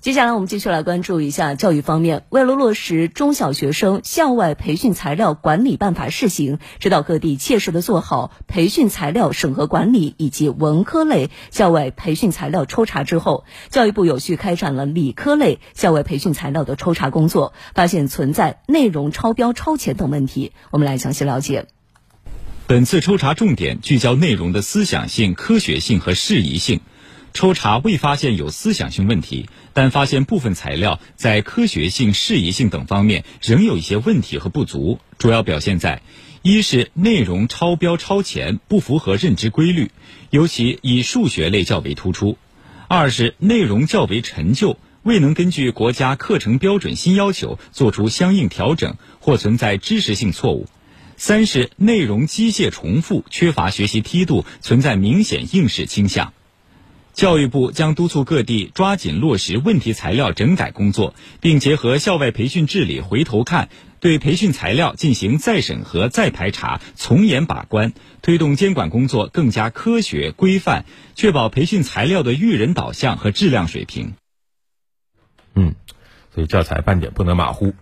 接下来我们继续来关注一下教育方面。为了落实中小学生校外培训材料管理办法试行，指导各地切实的做好培训材料审核管理以及文科类校外培训材料抽查之后，教育部有序开展了理科类校外培训材料的抽查工作，发现存在内容超标超前等问题。我们来详细了解。本次抽查重点聚焦内容的思想性、科学性和适宜性。抽查未发现有思想性问题，但发现部分材料在科学性、适宜性等方面仍有一些问题和不足，主要表现在：一是内容超标超前，不符合认知规律，尤其以数学类较为突出；二是内容较为陈旧，未能根据国家课程标准新要求做出相应调整，或存在知识性错误；三是内容机械重复，缺乏学习梯度，存在明显应试倾向。教育部将督促各地抓紧落实问题材料整改工作，并结合校外培训治理回头看，对培训材料进行再审核、再排查，从严把关，推动监管工作更加科学规范，确保培训材料的育人导向和质量水平。嗯，所以教材半点不能马虎。